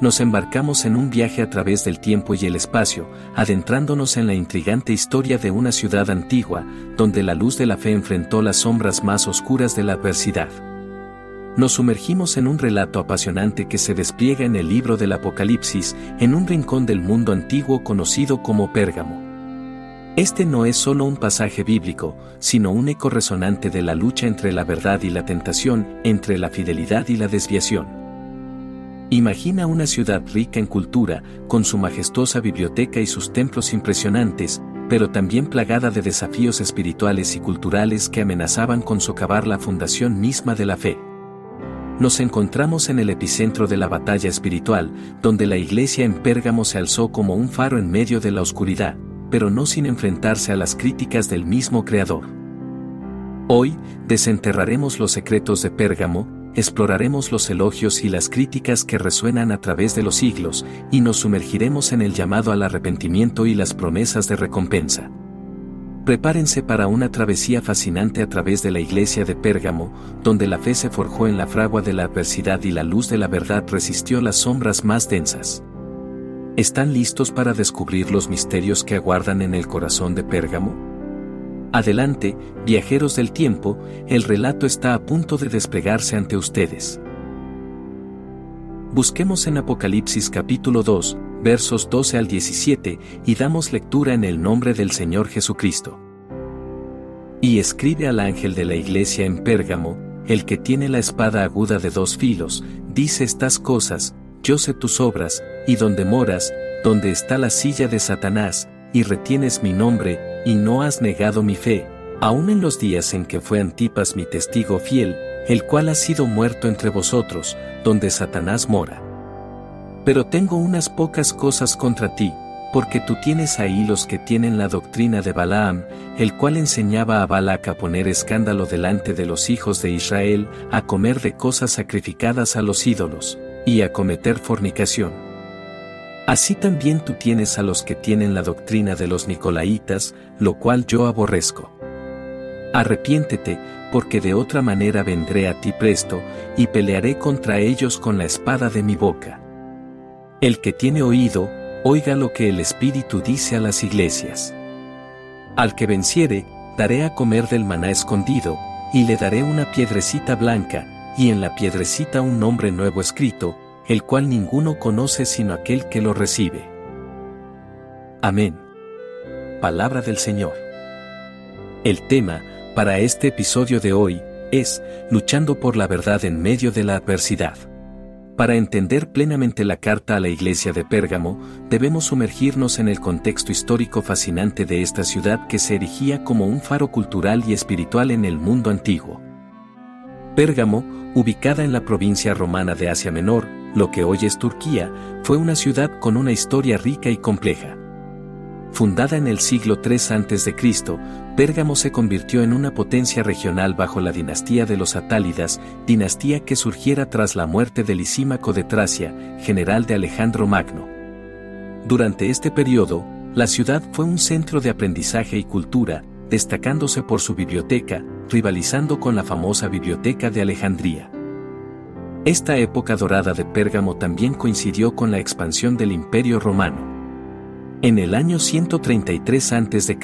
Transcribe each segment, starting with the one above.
nos embarcamos en un viaje a través del tiempo y el espacio, adentrándonos en la intrigante historia de una ciudad antigua, donde la luz de la fe enfrentó las sombras más oscuras de la adversidad. Nos sumergimos en un relato apasionante que se despliega en el libro del Apocalipsis, en un rincón del mundo antiguo conocido como Pérgamo. Este no es solo un pasaje bíblico, sino un eco resonante de la lucha entre la verdad y la tentación, entre la fidelidad y la desviación. Imagina una ciudad rica en cultura, con su majestuosa biblioteca y sus templos impresionantes, pero también plagada de desafíos espirituales y culturales que amenazaban con socavar la fundación misma de la fe. Nos encontramos en el epicentro de la batalla espiritual, donde la iglesia en Pérgamo se alzó como un faro en medio de la oscuridad, pero no sin enfrentarse a las críticas del mismo Creador. Hoy, desenterraremos los secretos de Pérgamo, exploraremos los elogios y las críticas que resuenan a través de los siglos, y nos sumergiremos en el llamado al arrepentimiento y las promesas de recompensa. Prepárense para una travesía fascinante a través de la iglesia de Pérgamo, donde la fe se forjó en la fragua de la adversidad y la luz de la verdad resistió las sombras más densas. ¿Están listos para descubrir los misterios que aguardan en el corazón de Pérgamo? Adelante, viajeros del tiempo, el relato está a punto de desplegarse ante ustedes. Busquemos en Apocalipsis capítulo 2, versos 12 al 17, y damos lectura en el nombre del Señor Jesucristo. Y escribe al ángel de la iglesia en Pérgamo, el que tiene la espada aguda de dos filos, dice estas cosas, yo sé tus obras, y donde moras, donde está la silla de Satanás, y retienes mi nombre, y no has negado mi fe, aun en los días en que fue Antipas mi testigo fiel, el cual ha sido muerto entre vosotros, donde Satanás mora. Pero tengo unas pocas cosas contra ti, porque tú tienes ahí los que tienen la doctrina de Balaam, el cual enseñaba a Balac a poner escándalo delante de los hijos de Israel, a comer de cosas sacrificadas a los ídolos, y a cometer fornicación. Así también tú tienes a los que tienen la doctrina de los Nicolaitas, lo cual yo aborrezco. Arrepiéntete, porque de otra manera vendré a ti presto, y pelearé contra ellos con la espada de mi boca. El que tiene oído, oiga lo que el Espíritu dice a las iglesias. Al que venciere, daré a comer del maná escondido, y le daré una piedrecita blanca, y en la piedrecita un nombre nuevo escrito, el cual ninguno conoce sino aquel que lo recibe. Amén. Palabra del Señor. El tema, para este episodio de hoy, es, luchando por la verdad en medio de la adversidad. Para entender plenamente la carta a la iglesia de Pérgamo, debemos sumergirnos en el contexto histórico fascinante de esta ciudad que se erigía como un faro cultural y espiritual en el mundo antiguo. Pérgamo, ubicada en la provincia romana de Asia Menor, lo que hoy es Turquía, fue una ciudad con una historia rica y compleja. fundada en el siglo III a.C., Pérgamo se convirtió en una potencia regional bajo la dinastía de los Atálidas, dinastía que surgiera tras la muerte de Lisímaco de Tracia, general de Alejandro Magno. Durante este periodo, la ciudad fue un centro de aprendizaje y cultura, destacándose por su biblioteca, rivalizando con la famosa Biblioteca de Alejandría. Esta época dorada de Pérgamo también coincidió con la expansión del Imperio Romano. En el año 133 a.C.,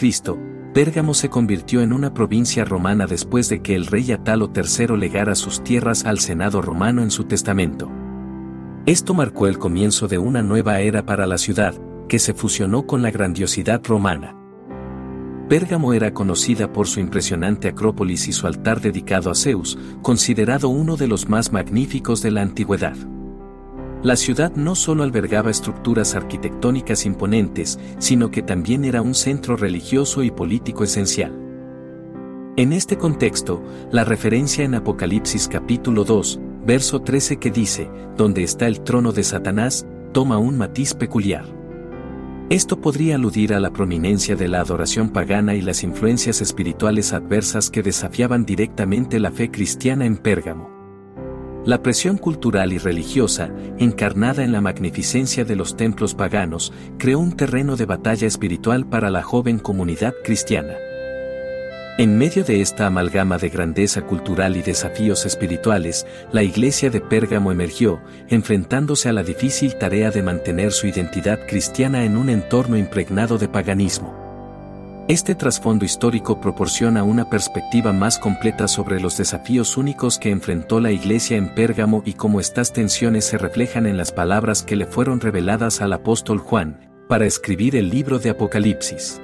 Pérgamo se convirtió en una provincia romana después de que el rey Atalo III legara sus tierras al Senado romano en su testamento. Esto marcó el comienzo de una nueva era para la ciudad, que se fusionó con la grandiosidad romana. Pérgamo era conocida por su impresionante acrópolis y su altar dedicado a Zeus, considerado uno de los más magníficos de la antigüedad. La ciudad no solo albergaba estructuras arquitectónicas imponentes, sino que también era un centro religioso y político esencial. En este contexto, la referencia en Apocalipsis capítulo 2, verso 13 que dice, donde está el trono de Satanás, toma un matiz peculiar. Esto podría aludir a la prominencia de la adoración pagana y las influencias espirituales adversas que desafiaban directamente la fe cristiana en Pérgamo. La presión cultural y religiosa, encarnada en la magnificencia de los templos paganos, creó un terreno de batalla espiritual para la joven comunidad cristiana. En medio de esta amalgama de grandeza cultural y desafíos espirituales, la iglesia de Pérgamo emergió, enfrentándose a la difícil tarea de mantener su identidad cristiana en un entorno impregnado de paganismo. Este trasfondo histórico proporciona una perspectiva más completa sobre los desafíos únicos que enfrentó la Iglesia en Pérgamo y cómo estas tensiones se reflejan en las palabras que le fueron reveladas al apóstol Juan, para escribir el libro de Apocalipsis.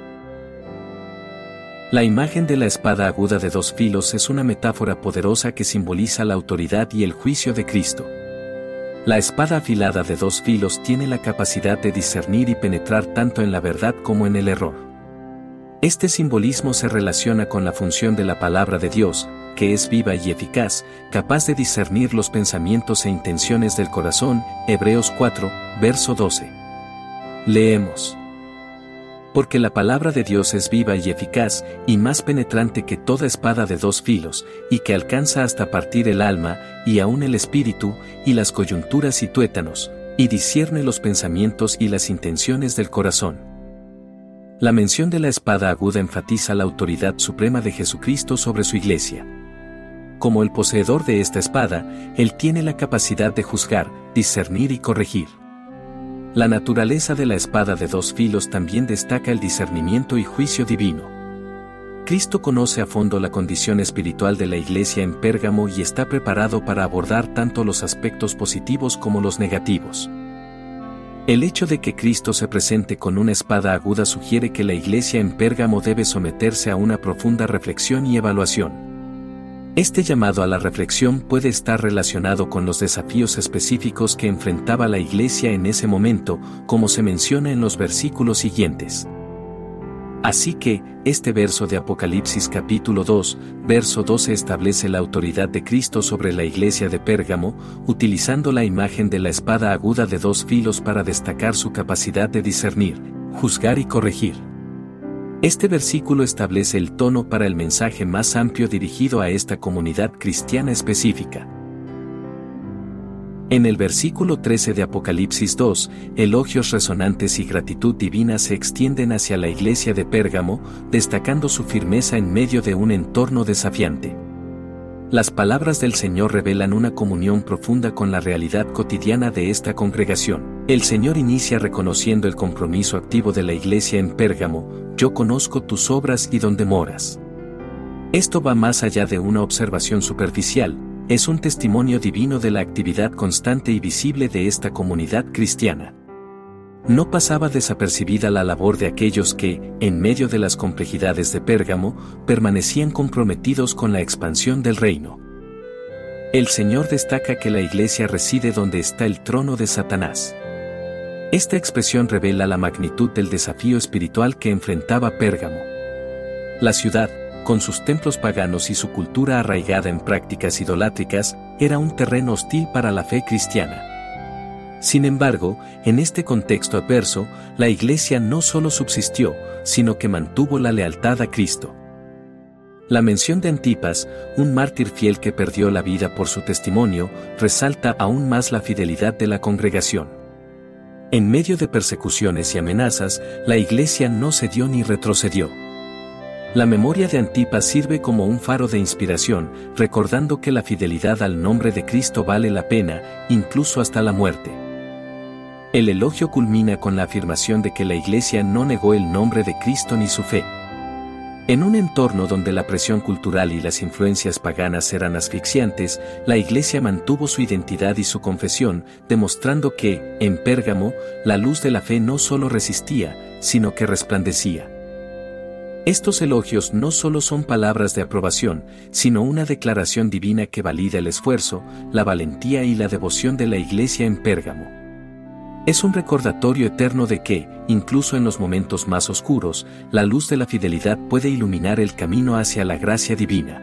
La imagen de la espada aguda de dos filos es una metáfora poderosa que simboliza la autoridad y el juicio de Cristo. La espada afilada de dos filos tiene la capacidad de discernir y penetrar tanto en la verdad como en el error. Este simbolismo se relaciona con la función de la palabra de Dios, que es viva y eficaz, capaz de discernir los pensamientos e intenciones del corazón, Hebreos 4, verso 12. Leemos. Porque la palabra de Dios es viva y eficaz, y más penetrante que toda espada de dos filos, y que alcanza hasta partir el alma, y aún el espíritu, y las coyunturas y tuétanos, y discierne los pensamientos y las intenciones del corazón. La mención de la espada aguda enfatiza la autoridad suprema de Jesucristo sobre su iglesia. Como el poseedor de esta espada, Él tiene la capacidad de juzgar, discernir y corregir. La naturaleza de la espada de dos filos también destaca el discernimiento y juicio divino. Cristo conoce a fondo la condición espiritual de la iglesia en Pérgamo y está preparado para abordar tanto los aspectos positivos como los negativos. El hecho de que Cristo se presente con una espada aguda sugiere que la iglesia en Pérgamo debe someterse a una profunda reflexión y evaluación. Este llamado a la reflexión puede estar relacionado con los desafíos específicos que enfrentaba la iglesia en ese momento, como se menciona en los versículos siguientes. Así que, este verso de Apocalipsis capítulo 2, verso 12 establece la autoridad de Cristo sobre la iglesia de Pérgamo, utilizando la imagen de la espada aguda de dos filos para destacar su capacidad de discernir, juzgar y corregir. Este versículo establece el tono para el mensaje más amplio dirigido a esta comunidad cristiana específica. En el versículo 13 de Apocalipsis 2, elogios resonantes y gratitud divina se extienden hacia la iglesia de Pérgamo, destacando su firmeza en medio de un entorno desafiante. Las palabras del Señor revelan una comunión profunda con la realidad cotidiana de esta congregación. El Señor inicia reconociendo el compromiso activo de la iglesia en Pérgamo, yo conozco tus obras y donde moras. Esto va más allá de una observación superficial, es un testimonio divino de la actividad constante y visible de esta comunidad cristiana. No pasaba desapercibida la labor de aquellos que, en medio de las complejidades de Pérgamo, permanecían comprometidos con la expansión del reino. El Señor destaca que la iglesia reside donde está el trono de Satanás. Esta expresión revela la magnitud del desafío espiritual que enfrentaba Pérgamo. La ciudad, con sus templos paganos y su cultura arraigada en prácticas idolátricas, era un terreno hostil para la fe cristiana. Sin embargo, en este contexto adverso, la Iglesia no solo subsistió, sino que mantuvo la lealtad a Cristo. La mención de Antipas, un mártir fiel que perdió la vida por su testimonio, resalta aún más la fidelidad de la congregación. En medio de persecuciones y amenazas, la Iglesia no cedió ni retrocedió. La memoria de Antipas sirve como un faro de inspiración, recordando que la fidelidad al nombre de Cristo vale la pena, incluso hasta la muerte. El elogio culmina con la afirmación de que la Iglesia no negó el nombre de Cristo ni su fe. En un entorno donde la presión cultural y las influencias paganas eran asfixiantes, la Iglesia mantuvo su identidad y su confesión, demostrando que, en Pérgamo, la luz de la fe no solo resistía, sino que resplandecía. Estos elogios no solo son palabras de aprobación, sino una declaración divina que valida el esfuerzo, la valentía y la devoción de la Iglesia en Pérgamo. Es un recordatorio eterno de que, incluso en los momentos más oscuros, la luz de la fidelidad puede iluminar el camino hacia la gracia divina.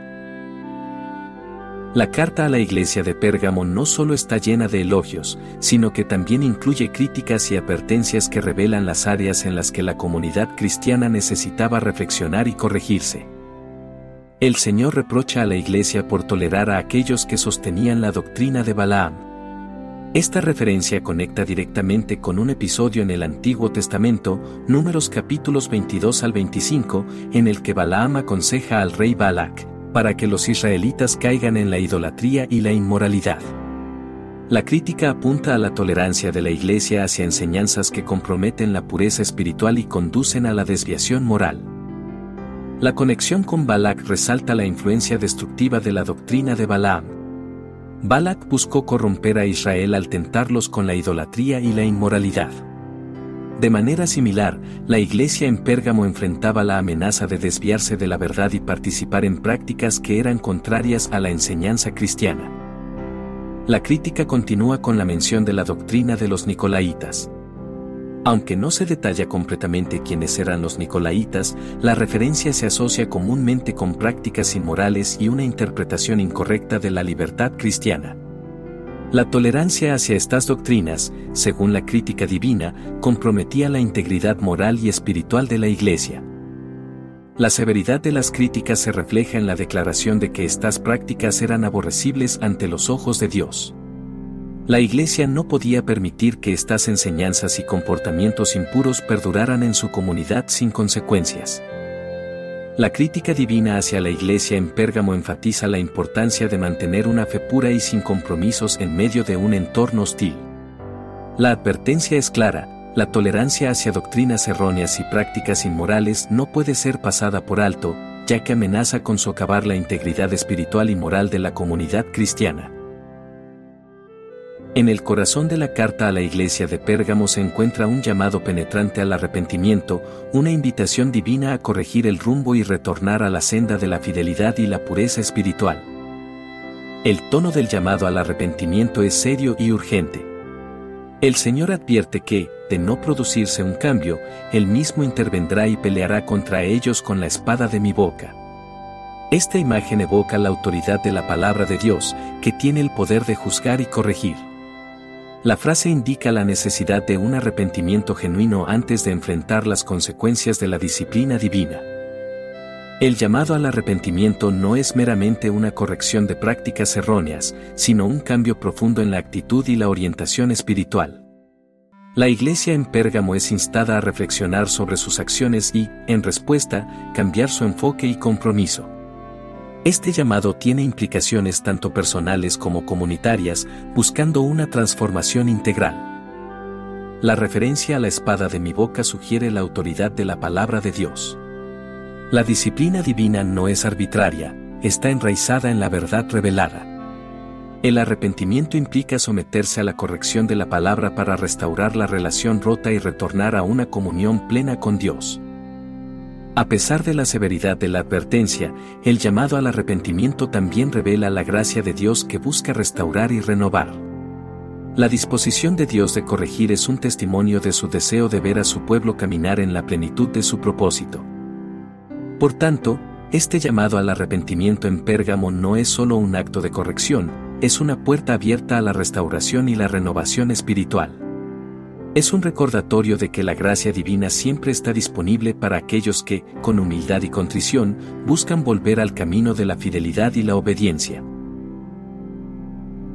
La carta a la iglesia de Pérgamo no solo está llena de elogios, sino que también incluye críticas y advertencias que revelan las áreas en las que la comunidad cristiana necesitaba reflexionar y corregirse. El Señor reprocha a la iglesia por tolerar a aquellos que sostenían la doctrina de Balaam, esta referencia conecta directamente con un episodio en el Antiguo Testamento, números capítulos 22 al 25, en el que Balaam aconseja al rey Balak, para que los israelitas caigan en la idolatría y la inmoralidad. La crítica apunta a la tolerancia de la Iglesia hacia enseñanzas que comprometen la pureza espiritual y conducen a la desviación moral. La conexión con Balak resalta la influencia destructiva de la doctrina de Balaam Balak buscó corromper a Israel al tentarlos con la idolatría y la inmoralidad. De manera similar, la iglesia en Pérgamo enfrentaba la amenaza de desviarse de la verdad y participar en prácticas que eran contrarias a la enseñanza cristiana. La crítica continúa con la mención de la doctrina de los Nicolaitas. Aunque no se detalla completamente quiénes eran los Nicolaitas, la referencia se asocia comúnmente con prácticas inmorales y una interpretación incorrecta de la libertad cristiana. La tolerancia hacia estas doctrinas, según la crítica divina, comprometía la integridad moral y espiritual de la Iglesia. La severidad de las críticas se refleja en la declaración de que estas prácticas eran aborrecibles ante los ojos de Dios. La Iglesia no podía permitir que estas enseñanzas y comportamientos impuros perduraran en su comunidad sin consecuencias. La crítica divina hacia la Iglesia en Pérgamo enfatiza la importancia de mantener una fe pura y sin compromisos en medio de un entorno hostil. La advertencia es clara, la tolerancia hacia doctrinas erróneas y prácticas inmorales no puede ser pasada por alto, ya que amenaza con socavar la integridad espiritual y moral de la comunidad cristiana. En el corazón de la carta a la iglesia de Pérgamo se encuentra un llamado penetrante al arrepentimiento, una invitación divina a corregir el rumbo y retornar a la senda de la fidelidad y la pureza espiritual. El tono del llamado al arrepentimiento es serio y urgente. El Señor advierte que, de no producirse un cambio, Él mismo intervendrá y peleará contra ellos con la espada de mi boca. Esta imagen evoca la autoridad de la palabra de Dios, que tiene el poder de juzgar y corregir. La frase indica la necesidad de un arrepentimiento genuino antes de enfrentar las consecuencias de la disciplina divina. El llamado al arrepentimiento no es meramente una corrección de prácticas erróneas, sino un cambio profundo en la actitud y la orientación espiritual. La iglesia en Pérgamo es instada a reflexionar sobre sus acciones y, en respuesta, cambiar su enfoque y compromiso. Este llamado tiene implicaciones tanto personales como comunitarias, buscando una transformación integral. La referencia a la espada de mi boca sugiere la autoridad de la palabra de Dios. La disciplina divina no es arbitraria, está enraizada en la verdad revelada. El arrepentimiento implica someterse a la corrección de la palabra para restaurar la relación rota y retornar a una comunión plena con Dios. A pesar de la severidad de la advertencia, el llamado al arrepentimiento también revela la gracia de Dios que busca restaurar y renovar. La disposición de Dios de corregir es un testimonio de su deseo de ver a su pueblo caminar en la plenitud de su propósito. Por tanto, este llamado al arrepentimiento en Pérgamo no es solo un acto de corrección, es una puerta abierta a la restauración y la renovación espiritual. Es un recordatorio de que la gracia divina siempre está disponible para aquellos que, con humildad y contrición, buscan volver al camino de la fidelidad y la obediencia.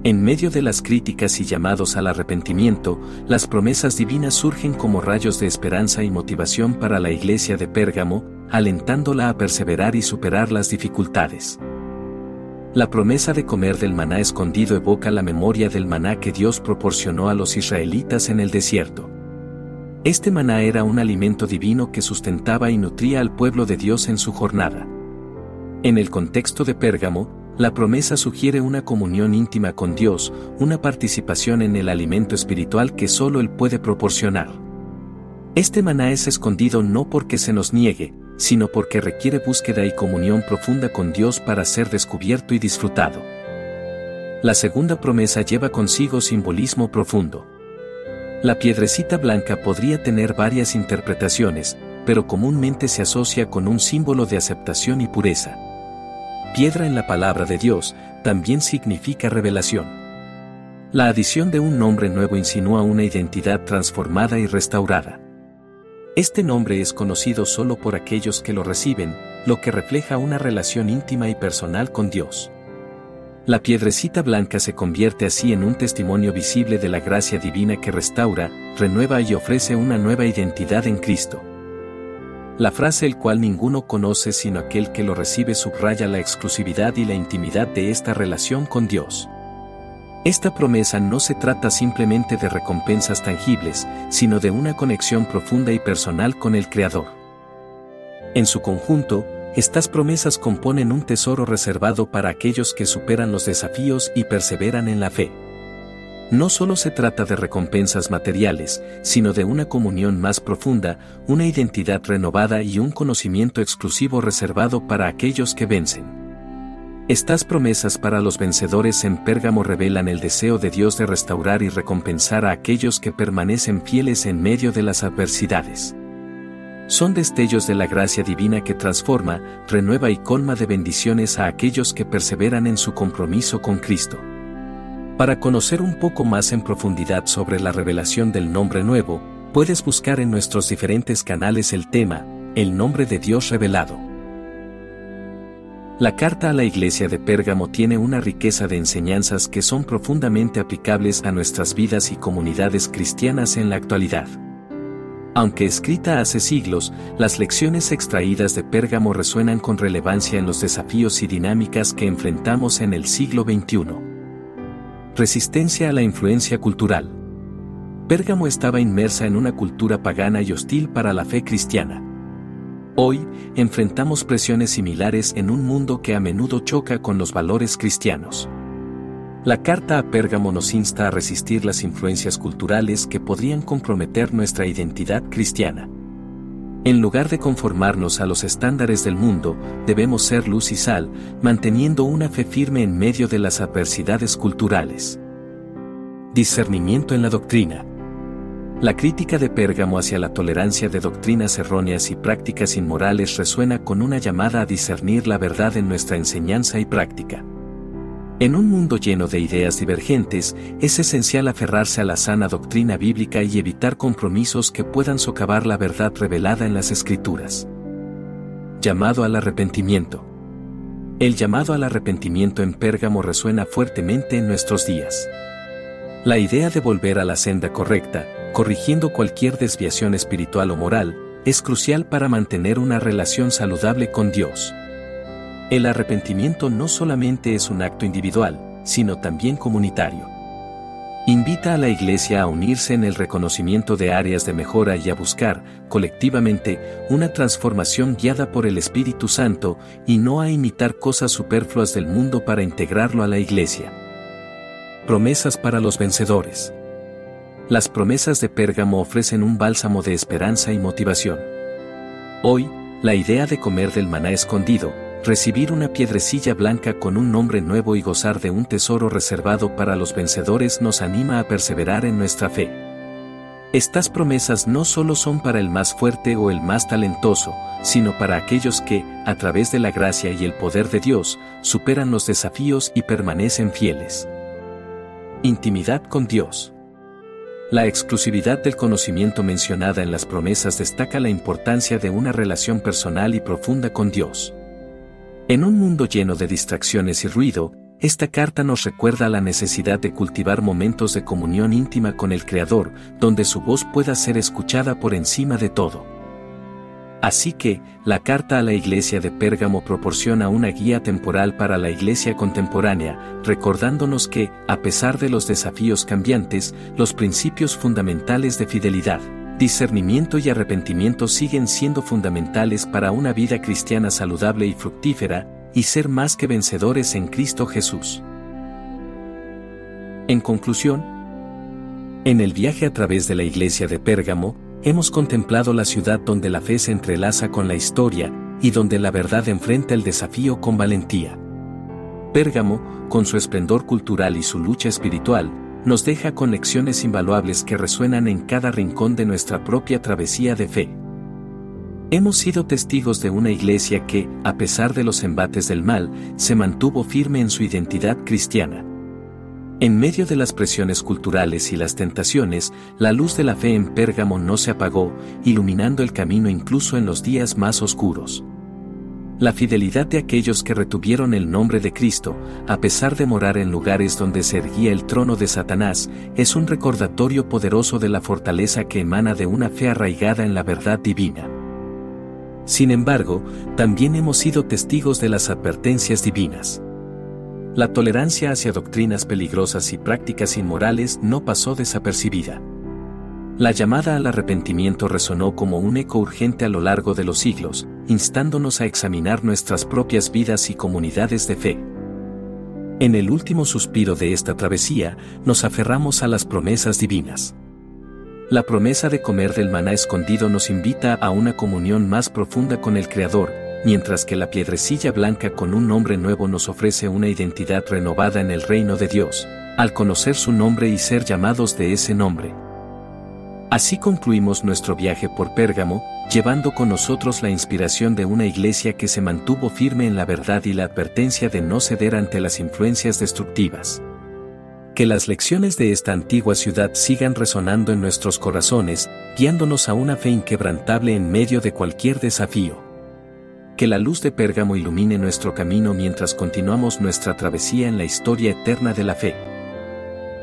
En medio de las críticas y llamados al arrepentimiento, las promesas divinas surgen como rayos de esperanza y motivación para la iglesia de Pérgamo, alentándola a perseverar y superar las dificultades. La promesa de comer del maná escondido evoca la memoria del maná que Dios proporcionó a los israelitas en el desierto. Este maná era un alimento divino que sustentaba y nutría al pueblo de Dios en su jornada. En el contexto de Pérgamo, la promesa sugiere una comunión íntima con Dios, una participación en el alimento espiritual que solo Él puede proporcionar. Este maná es escondido no porque se nos niegue, sino porque requiere búsqueda y comunión profunda con Dios para ser descubierto y disfrutado. La segunda promesa lleva consigo simbolismo profundo. La piedrecita blanca podría tener varias interpretaciones, pero comúnmente se asocia con un símbolo de aceptación y pureza piedra en la palabra de Dios, también significa revelación. La adición de un nombre nuevo insinúa una identidad transformada y restaurada. Este nombre es conocido solo por aquellos que lo reciben, lo que refleja una relación íntima y personal con Dios. La piedrecita blanca se convierte así en un testimonio visible de la gracia divina que restaura, renueva y ofrece una nueva identidad en Cristo. La frase el cual ninguno conoce sino aquel que lo recibe subraya la exclusividad y la intimidad de esta relación con Dios. Esta promesa no se trata simplemente de recompensas tangibles, sino de una conexión profunda y personal con el Creador. En su conjunto, estas promesas componen un tesoro reservado para aquellos que superan los desafíos y perseveran en la fe no solo se trata de recompensas materiales, sino de una comunión más profunda, una identidad renovada y un conocimiento exclusivo reservado para aquellos que vencen. Estas promesas para los vencedores en Pérgamo revelan el deseo de Dios de restaurar y recompensar a aquellos que permanecen fieles en medio de las adversidades. Son destellos de la gracia divina que transforma, renueva y colma de bendiciones a aquellos que perseveran en su compromiso con Cristo. Para conocer un poco más en profundidad sobre la revelación del nombre nuevo, puedes buscar en nuestros diferentes canales el tema, el nombre de Dios revelado. La carta a la iglesia de Pérgamo tiene una riqueza de enseñanzas que son profundamente aplicables a nuestras vidas y comunidades cristianas en la actualidad. Aunque escrita hace siglos, las lecciones extraídas de Pérgamo resuenan con relevancia en los desafíos y dinámicas que enfrentamos en el siglo XXI. Resistencia a la influencia cultural. Pérgamo estaba inmersa en una cultura pagana y hostil para la fe cristiana. Hoy, enfrentamos presiones similares en un mundo que a menudo choca con los valores cristianos. La carta a Pérgamo nos insta a resistir las influencias culturales que podrían comprometer nuestra identidad cristiana. En lugar de conformarnos a los estándares del mundo, debemos ser luz y sal, manteniendo una fe firme en medio de las adversidades culturales. Discernimiento en la doctrina. La crítica de Pérgamo hacia la tolerancia de doctrinas erróneas y prácticas inmorales resuena con una llamada a discernir la verdad en nuestra enseñanza y práctica. En un mundo lleno de ideas divergentes, es esencial aferrarse a la sana doctrina bíblica y evitar compromisos que puedan socavar la verdad revelada en las Escrituras. Llamado al arrepentimiento. El llamado al arrepentimiento en Pérgamo resuena fuertemente en nuestros días. La idea de volver a la senda correcta, corrigiendo cualquier desviación espiritual o moral, es crucial para mantener una relación saludable con Dios. El arrepentimiento no solamente es un acto individual, sino también comunitario. Invita a la Iglesia a unirse en el reconocimiento de áreas de mejora y a buscar, colectivamente, una transformación guiada por el Espíritu Santo y no a imitar cosas superfluas del mundo para integrarlo a la Iglesia. Promesas para los vencedores. Las promesas de Pérgamo ofrecen un bálsamo de esperanza y motivación. Hoy, la idea de comer del maná escondido, recibir una piedrecilla blanca con un nombre nuevo y gozar de un tesoro reservado para los vencedores nos anima a perseverar en nuestra fe. Estas promesas no solo son para el más fuerte o el más talentoso, sino para aquellos que, a través de la gracia y el poder de Dios, superan los desafíos y permanecen fieles. Intimidad con Dios. La exclusividad del conocimiento mencionada en las promesas destaca la importancia de una relación personal y profunda con Dios. En un mundo lleno de distracciones y ruido, esta carta nos recuerda la necesidad de cultivar momentos de comunión íntima con el Creador, donde su voz pueda ser escuchada por encima de todo. Así que, la carta a la iglesia de Pérgamo proporciona una guía temporal para la iglesia contemporánea, recordándonos que, a pesar de los desafíos cambiantes, los principios fundamentales de fidelidad, discernimiento y arrepentimiento siguen siendo fundamentales para una vida cristiana saludable y fructífera, y ser más que vencedores en Cristo Jesús. En conclusión, en el viaje a través de la iglesia de Pérgamo, hemos contemplado la ciudad donde la fe se entrelaza con la historia y donde la verdad enfrenta el desafío con valentía. Pérgamo, con su esplendor cultural y su lucha espiritual, nos deja con lecciones invaluables que resuenan en cada rincón de nuestra propia travesía de fe. Hemos sido testigos de una iglesia que, a pesar de los embates del mal, se mantuvo firme en su identidad cristiana. En medio de las presiones culturales y las tentaciones, la luz de la fe en Pérgamo no se apagó, iluminando el camino incluso en los días más oscuros. La fidelidad de aquellos que retuvieron el nombre de Cristo, a pesar de morar en lugares donde se erguía el trono de Satanás, es un recordatorio poderoso de la fortaleza que emana de una fe arraigada en la verdad divina. Sin embargo, también hemos sido testigos de las advertencias divinas. La tolerancia hacia doctrinas peligrosas y prácticas inmorales no pasó desapercibida. La llamada al arrepentimiento resonó como un eco urgente a lo largo de los siglos, instándonos a examinar nuestras propias vidas y comunidades de fe. En el último suspiro de esta travesía, nos aferramos a las promesas divinas. La promesa de comer del maná escondido nos invita a una comunión más profunda con el Creador, mientras que la piedrecilla blanca con un nombre nuevo nos ofrece una identidad renovada en el reino de Dios, al conocer su nombre y ser llamados de ese nombre. Así concluimos nuestro viaje por Pérgamo, llevando con nosotros la inspiración de una iglesia que se mantuvo firme en la verdad y la advertencia de no ceder ante las influencias destructivas. Que las lecciones de esta antigua ciudad sigan resonando en nuestros corazones, guiándonos a una fe inquebrantable en medio de cualquier desafío que la luz de Pérgamo ilumine nuestro camino mientras continuamos nuestra travesía en la historia eterna de la fe.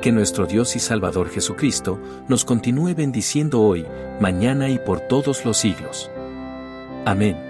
Que nuestro Dios y Salvador Jesucristo nos continúe bendiciendo hoy, mañana y por todos los siglos. Amén.